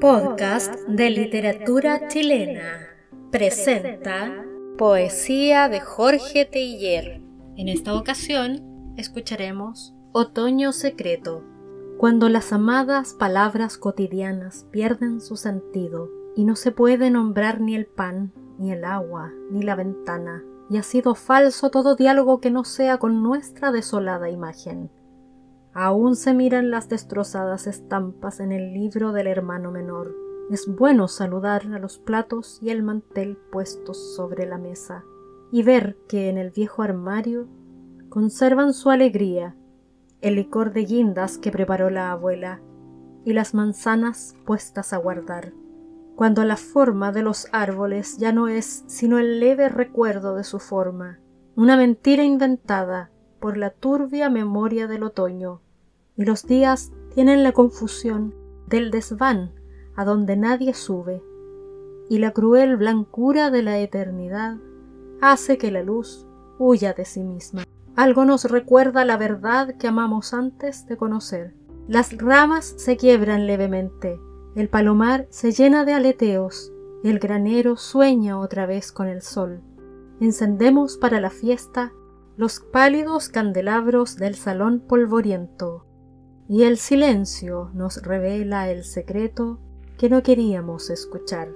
Podcast de literatura chilena presenta Poesía de Jorge Teiller. En esta ocasión escucharemos Otoño Secreto, cuando las amadas palabras cotidianas pierden su sentido y no se puede nombrar ni el pan, ni el agua, ni la ventana, y ha sido falso todo diálogo que no sea con nuestra desolada imagen. Aún se miran las destrozadas estampas en el libro del hermano menor. Es bueno saludar a los platos y el mantel puestos sobre la mesa y ver que en el viejo armario conservan su alegría el licor de guindas que preparó la abuela y las manzanas puestas a guardar, cuando la forma de los árboles ya no es sino el leve recuerdo de su forma, una mentira inventada por la turbia memoria del otoño, y los días tienen la confusión del desván a donde nadie sube, y la cruel blancura de la eternidad hace que la luz huya de sí misma. Algo nos recuerda la verdad que amamos antes de conocer. Las ramas se quiebran levemente, el palomar se llena de aleteos, el granero sueña otra vez con el sol. Encendemos para la fiesta los pálidos candelabros del salón polvoriento, y el silencio nos revela el secreto que no queríamos escuchar.